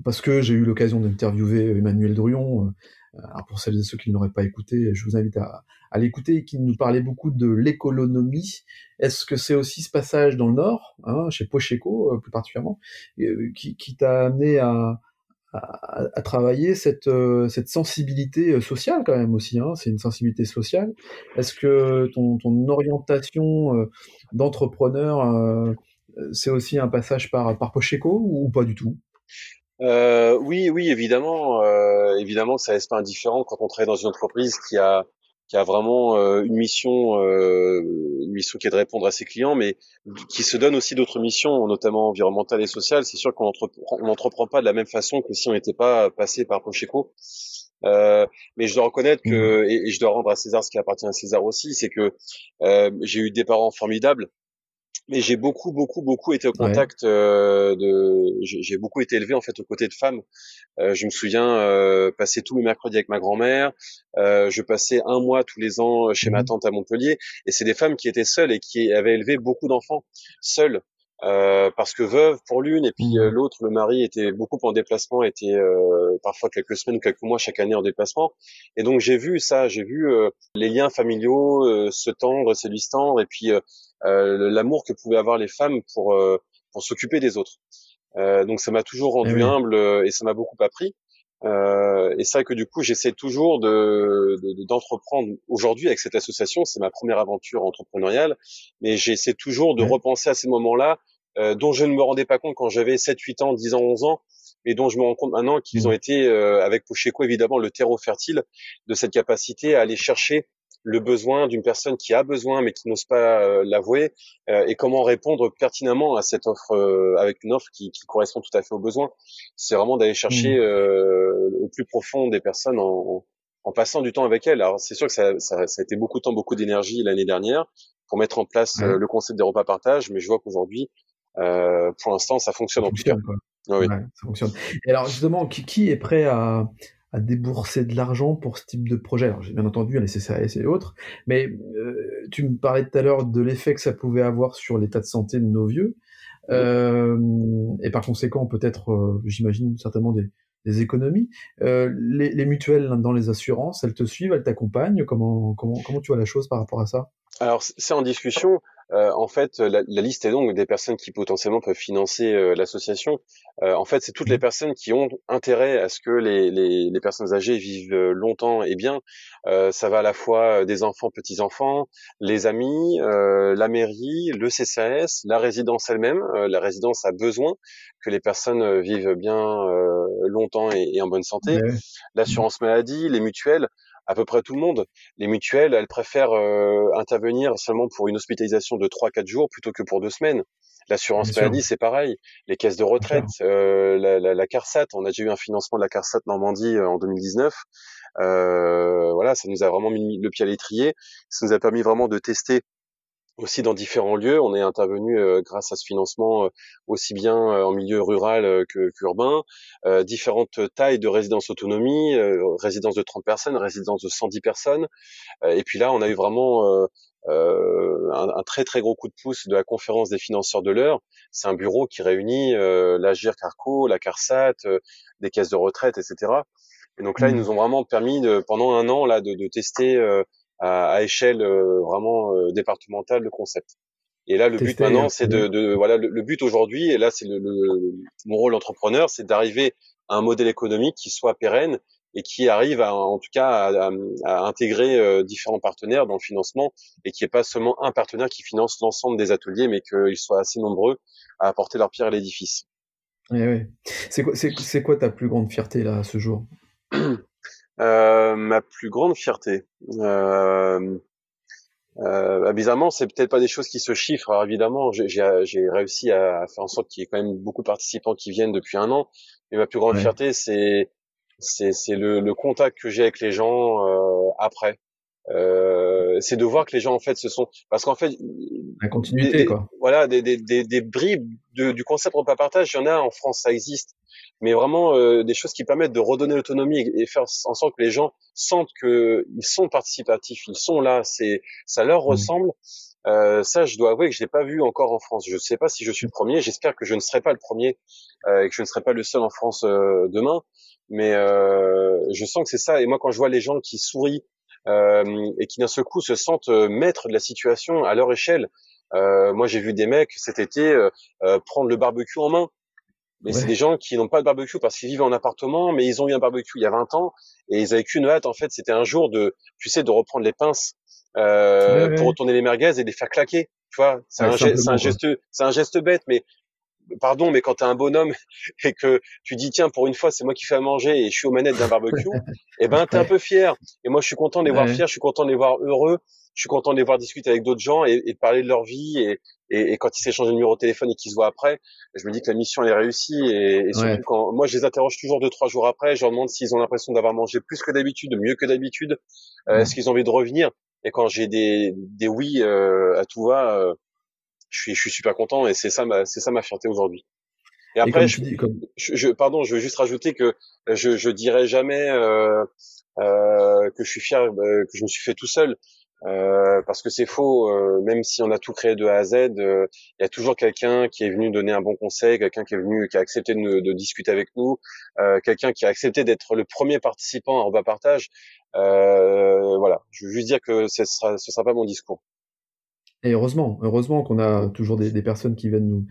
parce que j'ai eu l'occasion d'interviewer Emmanuel Druon, alors pour celles et ceux qui n'auraient pas écouté, je vous invite à, à l'écouter, qui nous parlait beaucoup de l'économie. Est-ce que c'est aussi ce passage dans le Nord, hein, chez Pocheco plus particulièrement, qui, qui t'a amené à, à, travailler cette, euh, cette sensibilité euh, sociale quand même aussi. Hein, c'est une sensibilité sociale. Est-ce que ton, ton orientation euh, d'entrepreneur, c'est aussi un passage par, par Pocheco ou, pas du tout? Euh, oui, oui, évidemment, euh, évidemment, ça reste pas indifférent quand on travaille dans une entreprise qui a qui a vraiment euh, une mission, euh, une mission qui est de répondre à ses clients, mais qui se donne aussi d'autres missions, notamment environnementales et sociales. C'est sûr qu'on n'entreprend pas de la même façon que si on n'était pas passé par Pocheco. Euh, mais je dois reconnaître que, mmh. et, je dois rendre à César ce qui appartient à César aussi, c'est que euh, j'ai eu des parents formidables, mais j'ai beaucoup, beaucoup, beaucoup été au contact euh, de. J'ai beaucoup été élevé en fait aux côtés de femmes. Euh, je me souviens euh, passer tous mes mercredis avec ma grand-mère. Euh, je passais un mois tous les ans chez ma mmh tante à Montpellier, et c'est des femmes qui étaient seules et qui avaient élevé beaucoup d'enfants seules. Euh, parce que veuve pour l'une et puis euh, mmh. l'autre, le mari était beaucoup en déplacement, était euh, parfois quelques semaines ou quelques mois chaque année en déplacement. Et donc j'ai vu ça, j'ai vu les liens familiaux se tendre, se distendre, et puis l'amour que pouvaient avoir les femmes pour pour s'occuper des autres. donc ça m'a toujours rendu eh humble et ça m'a beaucoup appris. Euh, et ça que du coup j'essaie toujours de d'entreprendre aujourd'hui avec cette association, c'est ma première aventure entrepreneuriale, mais j'essaie toujours de repenser à ces moments-là euh, dont je ne me rendais pas compte quand j'avais 7, 8 ans, 10 ans, 11 ans, mais dont je me rends compte maintenant qu'ils ont mmh. été euh, avec Pocheco évidemment le terreau fertile de cette capacité à aller chercher le besoin d'une personne qui a besoin mais qui n'ose pas euh, l'avouer euh, et comment répondre pertinemment à cette offre euh, avec une offre qui, qui, correspond tout à fait aux besoins. C'est vraiment d'aller chercher mmh. au plus profond des personnes en, en, passant du temps avec elles. Alors c'est sûr que ça, ça, ça, a été beaucoup de temps, beaucoup d'énergie l'année dernière pour mettre en place le concept des repas partage, mais je vois qu'aujourd'hui, pour l'instant, ça fonctionne en tout cas. oui. ça fonctionne. Et alors justement, qui, qui est prêt à à débourser de l'argent pour ce type de projet. Alors, j'ai bien entendu les CCAS et autres, mais euh, tu me parlais tout à l'heure de l'effet que ça pouvait avoir sur l'état de santé de nos vieux, euh, et par conséquent peut-être, euh, j'imagine certainement des, des économies. Euh, les, les, mutuelles dans les assurances, elles te suivent, elles t'accompagnent. Comment, comment, comment tu vois la chose par rapport à ça? Alors c'est en discussion. Euh, en fait, la, liste est longue des personnes qui potentiellement peuvent financer euh, l'association. Euh, en fait, c'est toutes les mmh. personnes qui ont intérêt à ce que les, les, les personnes âgées vivent longtemps et bien. ça va à la fois des enfants, petits-enfants, les amis, la mairie, le CCAS, la résidence elle-même. la résidence a besoin que les personnes vivent bien longtemps et, et, en bonne santé. L'assurance maladie, les mutuelles à peu près tout le monde. Les mutuelles, elles préfèrent euh, intervenir seulement pour une hospitalisation de 3-4 jours plutôt que pour deux semaines. L'assurance maladie, c'est pareil. Les caisses de retraite, euh, la, la, la, CARSAT, on a déjà eu un financement de la CARSAT Normandie euh, en 2019. Euh, voilà, ça nous a vraiment mis le pied à l'étrier. Ça nous a permis vraiment de tester aussi dans différents lieux. On est intervenu euh, grâce à ce financement euh, aussi bien euh, en milieu rural que qu'urbain, différentes tailles de résidences autonomie, résidence de 30 personnes, résidence de 110 personnes. et puis là, on a eu vraiment un, un, très très gros coup de pouce de la conférence des financeurs de l'heure. C'est un bureau qui réunit l'Agir Carco, la CARSAT, des caisses de retraite, etc. Et donc là, ils mmh. nous ont vraiment permis de, pendant un an là de, de tester à, à échelle euh, vraiment euh, départementale le concept. Et là, le but maintenant, c'est de, de, voilà, le, but aujourd'hui, et là, c'est le, mon rôle d'entrepreneur, c'est d'arriver à un modèle économique qui soit pérenne et qui arrive à, en tout cas à, à, intégrer euh, différents partenaires dans le financement et qui est pas seulement un partenaire qui finance l'ensemble des ateliers, mais qu'ils soient assez nombreux à apporter leur pierre à l'édifice. Eh oui. C'est quoi, c'est, quoi ta plus grande fierté là à ce jour? Euh, ma plus grande fierté. Euh, euh, bah, bizarrement, c'est peut-être pas des choses qui se chiffrent. Alors évidemment, j'ai réussi à, faire en sorte qu'il y ait quand même beaucoup de participants qui viennent depuis un an. Mais ma plus grande fierté, c'est c'est le, le, contact que j'ai avec les gens euh, après. Euh, c'est de voir que les gens en fait se sont parce qu'en fait la continuité quoi. Voilà des, des, des, des bribes de, du concept repas partage, il y en a en France, ça existe mais vraiment euh, des choses qui permettent de redonner l'autonomie et, faire en sorte que les gens sentent qu'ils sont participatifs, ils sont là, c'est ça leur mmh. ressemble. Euh, ça, je dois avouer que je l'ai pas vu encore en France. Je ne sais pas si je suis le premier. J'espère que je ne serai pas le premier euh, et que je ne serai pas le seul en France euh, demain. Mais euh, je sens que c'est ça. Et moi, quand je vois les gens qui sourient et qui d'un seul coup se sentent maîtres de la situation à leur échelle, moi, j'ai vu des mecs cet été prendre le barbecue en main. Mais c'est des gens qui n'ont pas de barbecue parce qu'ils vivent en appartement, mais ils ont eu un barbecue il y a 20 ans et ils avaient qu'une hâte. En fait, c'était un jour de, tu sais, de reprendre les pinces euh, pour retourner les merguez et les faire claquer. Tu vois, c'est un, un, geste, c'est un geste bête, mais pardon, mais quand t'es un bonhomme et que tu dis tiens pour une fois c'est moi qui fais à manger et je suis aux manettes d'un barbecue, et eh ben t'es un peu fier. Et moi je suis content de les voir fiers, je suis content de les voir heureux, je suis content de les voir discuter avec d'autres gens et, parler de leur vie et, et, et quand ils s'échangent le numéro de téléphone et qu'ils se voient après, je me dis que la mission elle est réussie et, surtout quand moi je les interroge toujours deux trois jours après, je leur demande s'ils ont l'impression d'avoir mangé plus que d'habitude, mieux que d'habitude, euh, est-ce qu'ils ont envie de revenir? Et quand j'ai des des oui euh, à tout va, euh, je suis je suis super content et c'est ça ma c'est ça ma fierté aujourd'hui. Et après, je, je, pardon, je veux juste rajouter que je, je dirais jamais euh, euh, que je suis fier, que je me suis fait tout seul. Euh, parce que c'est faux. Euh, même si on a tout créé de A à Z, euh, il y a toujours quelqu'un qui est venu donner un bon conseil, quelqu'un qui est venu, qui a accepté de, de discuter avec nous, quelqu'un qui a accepté d'être le premier participant à repas partage. voilà, je veux juste dire que ce sera, ce sera pas mon discours. Et heureusement, heureusement qu'on a toujours des, des, personnes qui viennent nous,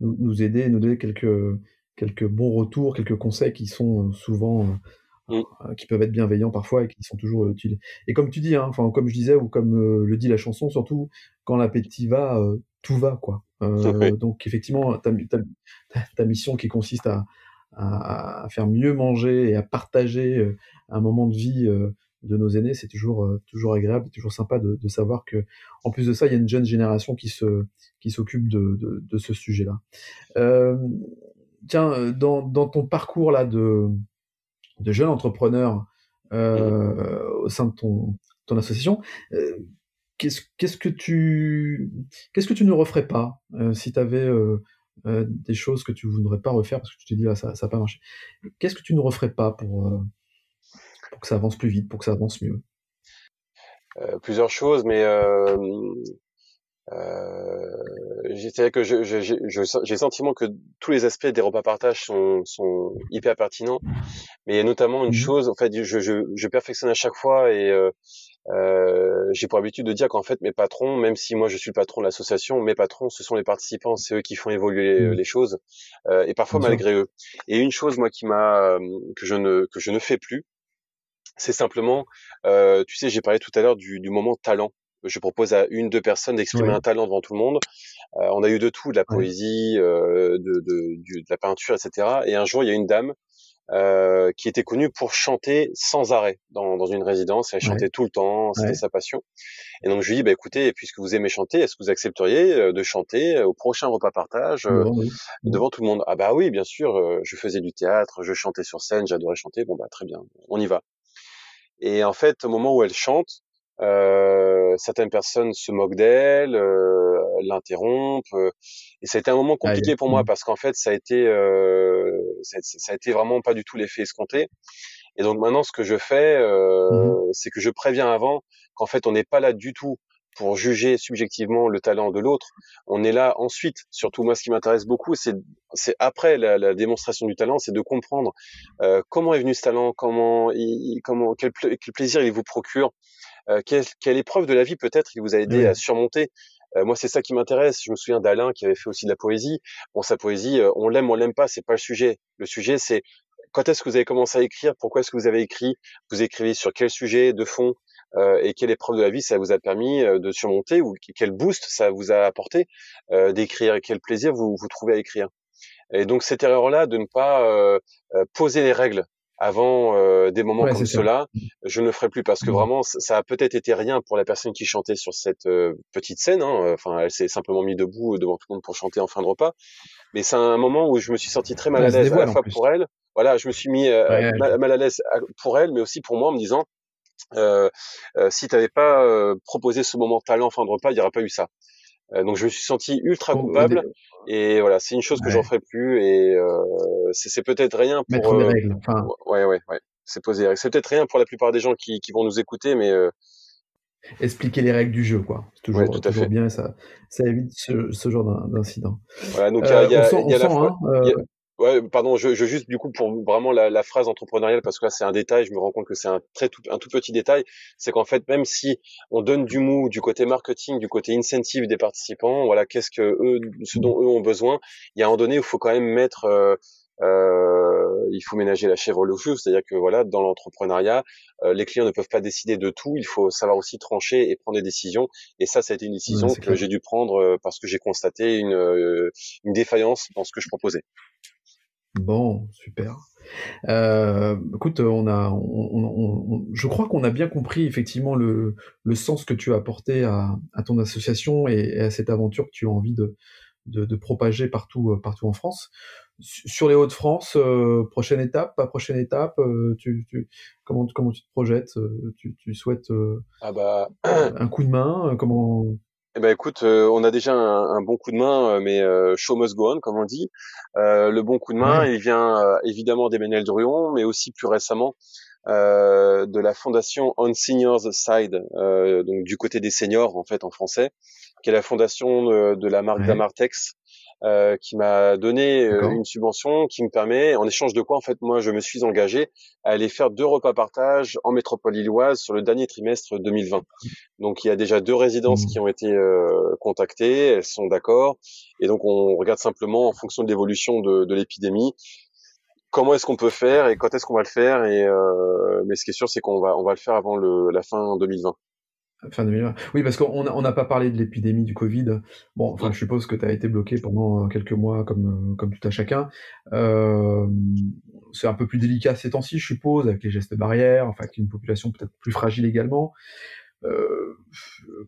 nous, nous aider, nous donner quelques quelques bons retours, quelques conseils qui sont souvent Mmh. Euh, qui peuvent être bienveillants parfois et qui sont toujours euh, utiles. Et comme tu dis, hein, enfin comme je disais ou comme euh, le dit la chanson, surtout quand l'appétit va, tout va quoi. Donc effectivement, ta, ta, ta, mission qui consiste à, à, faire mieux manger et à partager un moment de vie de nos aînés, c'est toujours toujours agréable, toujours sympa de, savoir que en plus de ça, il y a une jeune génération qui se qui s'occupe de, de, ce sujet-là. Euh, tiens, dans, dans ton parcours là de de jeunes entrepreneurs euh, au sein de ton, ton association. Euh, qu'est-ce, qu'est-ce que tu qu'est-ce que tu ne referais pas euh, si tu avais des choses que tu voudrais pas refaire parce que tu te dis là ça n'a pas marché. Qu'est-ce que tu ne referais pas pour que ça avance plus vite, pour que ça avance mieux Plusieurs choses, mais euh, que je, j'ai le sentiment que tous les aspects des repas partage sont, sont hyper pertinents, mais il y a notamment une mmh chose, en fait, je, je, je perfectionne à chaque fois et, euh, Euh, j'ai pour habitude de dire qu'en fait mes patrons, même si moi je suis le patron de l'association, mes patrons ce sont les participants, c'est eux qui font évoluer mmh. les choses euh, et parfois malgré eux. Et une chose moi qui m'a que je ne que je ne fais plus, c'est simplement, euh, tu sais, j'ai parlé tout à l'heure du, du moment talent je propose à une, deux personnes d'exprimer un talent devant tout le monde. Euh, on a eu de tout, de la poésie, euh, de, de, de, la peinture, etc. Et un jour, il y a une dame euh, qui était connue pour chanter sans arrêt dans, dans une résidence. Elle chantait tout le temps, c'était sa passion. Et donc je lui dis, bah, écoutez, puisque vous aimez chanter, est-ce que vous accepteriez euh, de chanter au prochain repas partage euh, devant tout le monde? Ah bah oui, bien sûr. je faisais du théâtre, je chantais sur scène, j'adorais chanter. Bon bah très bien, on y va. Et en fait, au moment où elle chante, euh, certaines personnes se moquent d'elle, euh, l'interrompent, euh, et ça a été un moment compliqué pour moi parce qu'en fait ça a été euh, ça, ça, a été vraiment pas du tout l'effet escompté. Et donc maintenant ce que je fais, mmh. c'est que je préviens avant qu'en fait on n'est pas là du tout pour juger subjectivement le talent de l'autre. On est là ensuite. Surtout moi, ce qui m'intéresse beaucoup, c'est c'est après la, la, démonstration du talent, c'est de comprendre euh, comment est venu ce talent, comment, il, comment quel, quel, plaisir il vous procure, euh, quelle, quelle, épreuve de la vie peut-être il vous a aidé à surmonter. Euh, moi, c'est ça qui m'intéresse. Je me souviens d'Alain qui avait fait aussi de la poésie. Bon, sa poésie, on l'aime, on l'aime pas, c'est pas le sujet. Le sujet, c'est quand est-ce que vous avez commencé à écrire, pourquoi est-ce que vous avez écrit, vous écrivez sur quel sujet de fond, euh, et quelle épreuve de la vie ça vous a permis de surmonter ou quel boost ça vous a apporté euh, d'écrire et quel plaisir vous vous trouvez à écrire. Et donc cette erreur-là de ne pas euh, poser les règles avant euh, des moments comme cela, je ne ferai plus parce que mmh. vraiment ça a peut-être été rien pour la personne qui chantait sur cette euh, petite scène. Hein. Enfin, elle s'est simplement mise debout devant tout le monde pour chanter en fin de repas. Mais c'est un moment où je me suis senti très mal à l'aise à la fois pour elle. Voilà, je me suis mis euh, mal, à l'aise pour elle, mais aussi pour moi en me disant euh, si tu n'avais pas proposé ce moment talent en fin de repas, il n'y aurait pas eu ça. Euh, donc je me suis senti ultra coupable et voilà, c'est une chose que j'en ferai plus et euh, c'est peut-être rien pour mettre des euh, règles. Enfin... Ouais ouais ouais, c'est posé. C'est peut-être rien pour la plupart des gens qui, qui vont nous écouter, mais expliquer les règles du jeu, quoi. C'est toujours, ouais, toujours bien, ça, ça évite ce, ce genre d'incident. Voilà, donc il y a, y a, y a la fois, hein, Ouais, pardon, je, je, juste du coup pour vraiment la, la, phrase entrepreneuriale parce que là c'est un détail, je me rends compte que c'est un très tout, un tout petit détail, c'est qu'en fait même si on donne du mou du côté marketing, du côté incentive des participants, voilà qu'est-ce que eux, ce dont eux ont besoin, il y a un moment donné où il faut quand même mettre euh, euh, il faut ménager la chèvre le fou, c'est-à-dire que voilà, dans l'entrepreneuriat, euh, les clients ne peuvent pas décider de tout. Il faut savoir aussi trancher et prendre des décisions. Et ça, ça a été une décision que j'ai dû prendre euh, parce que j'ai constaté une, euh, une défaillance dans ce que je proposais. Bon, super. Euh, écoute, on a, on, je crois qu'on a bien compris effectivement le, le, sens que tu as apporté à, à ton association et, à cette aventure que tu as envie de, de, de propager partout, euh, partout en France. Sur les Hauts-de-France, euh, prochaine étape, pas prochaine étape, euh, tu, tu, comment, comment tu te projettes tu, tu souhaites ah bah... un coup de main Comment eh ben écoute, euh, on a déjà un, bon coup de main, euh, mais euh, show must go on, comme on dit. le bon coup de main, il vient évidemment d'Emmanuel Druon, mais aussi plus récemment de la fondation On Seniors Side, donc du côté des seniors en fait en français, qui est la fondation de, la marque Damartex, euh, qui m'a donné euh, une subvention qui me permet, en échange de quoi, en fait, moi, je me suis engagé à aller faire deux repas partage en métropole lilloise sur le dernier trimestre 2020. Donc, il y a déjà deux résidences mmh. qui ont été euh, contactées, elles sont d'accord, et donc on regarde simplement en fonction de l'évolution de, de l'épidémie comment est-ce qu'on peut faire et quand est-ce qu'on va le faire. Et mais ce qui est sûr, c'est qu'on va on va le faire avant le, la fin 2020. Fin 2020. Oui, parce qu'on n'a pas parlé de l'épidémie du Covid. Bon, enfin, je suppose que tu as été bloqué pendant euh, quelques mois, comme, euh, comme tout à chacun. Euh, c'est un peu plus délicat ces temps-ci, je suppose, avec les gestes barrières, enfin, avec une population peut-être plus fragile également. Euh,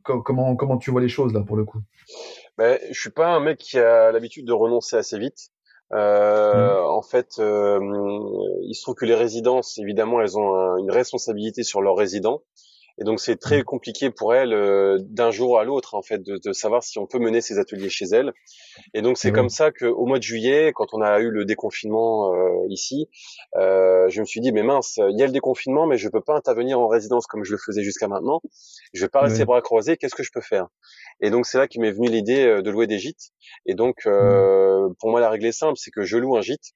comment, comment tu vois les choses, là, pour le coup? Ben, Je suis pas un mec qui a l'habitude de renoncer assez vite. Euh, mmh. En fait, euh, il se trouve que les résidences, évidemment, elles ont une responsabilité sur leurs résidents. Et donc c'est très mmh. compliqué pour elle euh, d'un jour à l'autre en fait de, de, savoir si on peut mener ses ateliers chez elle. Et donc c'est comme ça qu'au mois de juillet, quand on a eu le déconfinement euh, ici, euh, je me suis dit mais mince, il y a le déconfinement, mais je peux pas intervenir en résidence comme je le faisais jusqu'à maintenant. Je vais pas rester bras croisés. Qu'est-ce que je peux faire? Et donc c'est là qu'il m'est venu l'idée euh, de louer des gîtes. Et donc mmh. pour moi la règle est simple, c'est que je loue un gîte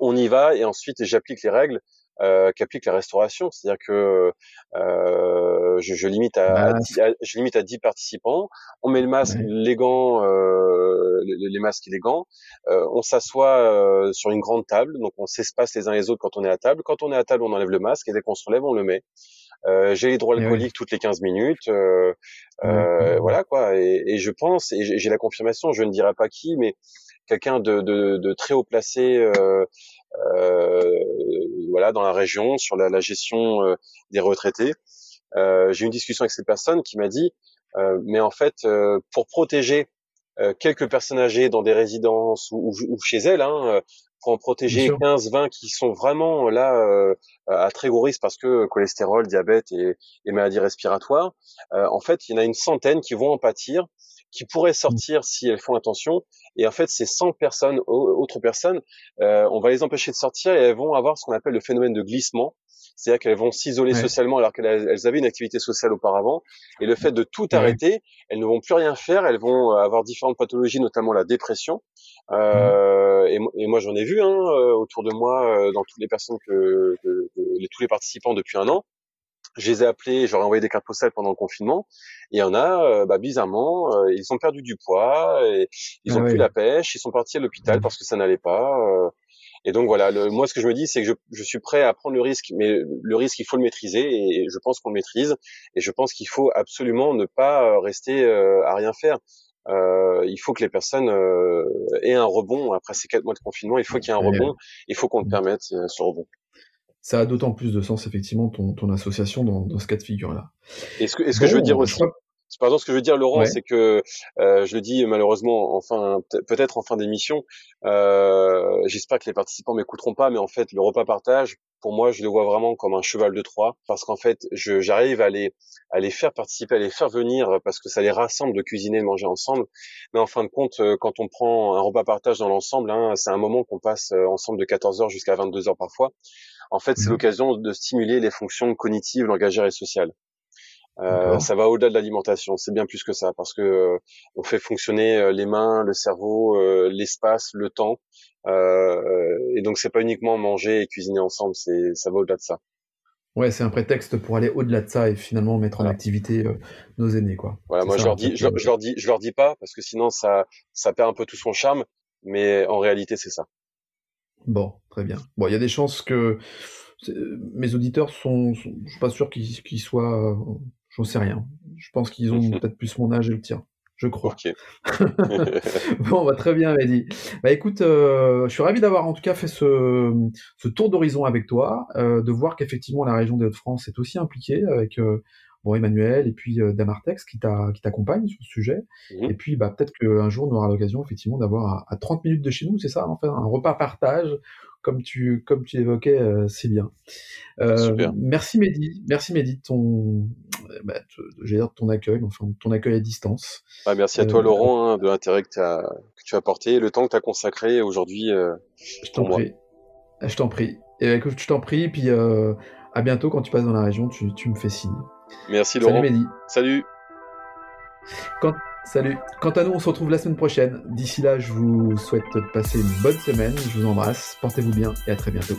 on y va et ensuite j'applique les règles euh, qu'applique la restauration, c'est-à-dire que euh, je, je, limite à, je limite à 10 participants, on met le masque, les gants, euh, les, les, masques et les gants, euh, on s'assoit euh, sur une grande table, donc on s'espace les uns les autres quand on est à table. Quand on est à table, on enlève le masque et dès qu'on se relève, on le met. Euh, j'ai l'hydroalcoolique toutes les 15 minutes, euh, euh, voilà quoi. Et, et, je pense, et j'ai la confirmation, je ne dirai pas qui, mais quelqu'un de, de, de, très haut placé, euh, voilà, dans la région sur la, la gestion des retraités. j'ai eu une discussion avec cette personne qui m'a dit, mais en fait, pour protéger quelques personnes âgées dans des résidences ou, ou, chez elles, hein, pour en protéger 15-20 qui sont vraiment là euh, à très gros risque parce que cholestérol, diabète et, et maladies respiratoires. Euh, en fait, il y en a une centaine qui vont en pâtir, qui pourraient mmh. sortir si elles font attention. Et en fait, ces 100 personnes, autres personnes, euh, on va les empêcher de sortir et elles vont avoir ce qu'on appelle le phénomène de glissement. C'est-à-dire qu'elles vont s'isoler socialement alors qu'elles avaient une activité sociale auparavant. Et le fait de tout arrêter, elles ne vont plus rien faire. Elles vont avoir différentes pathologies, notamment la dépression. Euh, et, et, moi, j'en ai vu hein, euh, autour de moi, euh, dans toutes les personnes que, que, les, tous les participants depuis un an. Je les ai appelés, j'aurais envoyé des cartes postales pendant le confinement. Et il y en a, bah, bizarrement, ils ont perdu du poids, et ils ah ont plus la pêche, ils sont partis à l'hôpital parce que ça n'allait pas. Et donc voilà, le, moi ce que je me dis, c'est que je, je, suis prêt à prendre le risque, mais le risque il faut le maîtriser et je pense qu'on le maîtrise. Et je pense qu'il faut absolument ne pas euh, rester euh, à rien faire. Euh, il faut que les personnes euh, aient un rebond après ces quatre mois de confinement. Il faut qu'il y ait un rebond. Il faut qu'on le permette ce rebond. Ça a d'autant plus de sens effectivement ton, ton association dans, dans ce cas de figure là. Et ce que, -ce que je veux dire aussi, Pardon, ce que je veux dire, Laurent, c'est que euh, je le dis malheureusement, enfin peut-être en fin d'émission. Euh, J'espère que les participants m'écouteront pas, mais en fait, le repas partage, pour moi, je le vois vraiment comme un cheval de Troie, parce qu'en fait, j'arrive à les à les faire participer, à les faire venir, parce que ça les rassemble de cuisiner, de manger ensemble. Mais en fin de compte, euh, quand on prend un repas partage dans l'ensemble, hein, c'est un moment qu'on passe euh, ensemble de 14 heures jusqu'à 22 heures parfois. En fait, c'est mmh l'occasion de stimuler les fonctions cognitives, langagères et sociales. Euh, ça va au-delà de l'alimentation, c'est bien plus que ça parce que euh, on fait fonctionner euh, les mains, le cerveau, euh, l'espace, le temps, et donc c'est pas uniquement manger et cuisiner ensemble, c'est ça va au-delà de ça. Ouais, c'est un prétexte pour aller au-delà de ça et finalement mettre en activité nos aînés, quoi. Voilà, moi je leur dis, je, je, leur dis, je leur dis pas parce que sinon ça ça perd un peu tout son charme, mais en réalité c'est ça. Bon, très bien. Bon, il y a des chances que mes auditeurs sont, sont je suis pas sûr qu'ils soient J'en sais rien. Je pense qu'ils ont peut-être plus mon âge et le tien. Je crois. bon, bah, très bien, Mehdi. Bah écoute, euh, je suis ravi d'avoir en tout cas fait ce, ce tour d'horizon avec toi, euh, de voir qu'effectivement la région des Hauts-de-France est aussi impliquée avec euh, bon Emmanuel et puis Damartex qui t'accompagne sur ce sujet. Mmh. Et puis bah peut-être qu'un jour on aura l'occasion effectivement d'avoir à, à, 30 minutes de chez nous, c'est ça, en fait, un repas partage comme tu, comme tu évoquais, euh, c'est bien. Euh, merci Mehdi, merci Mehdi de ton, bah, dire ton accueil, enfin ton accueil à distance. Ah, merci à toi euh, Laurent hein, de l'intérêt que, que, tu as apporté, le temps que tu as consacré aujourd'hui. je t'en prie. Je t'en prie. Et écoute, je t'en prie, puis à bientôt quand tu passes dans la région, tu, tu me fais signe. Merci Laurent. Salut Mehdi. Salut. Quand Salut. Quant à nous, on se retrouve la semaine prochaine. D'ici là, je vous souhaite passer une bonne semaine. Je vous embrasse. Portez-vous bien et à très bientôt.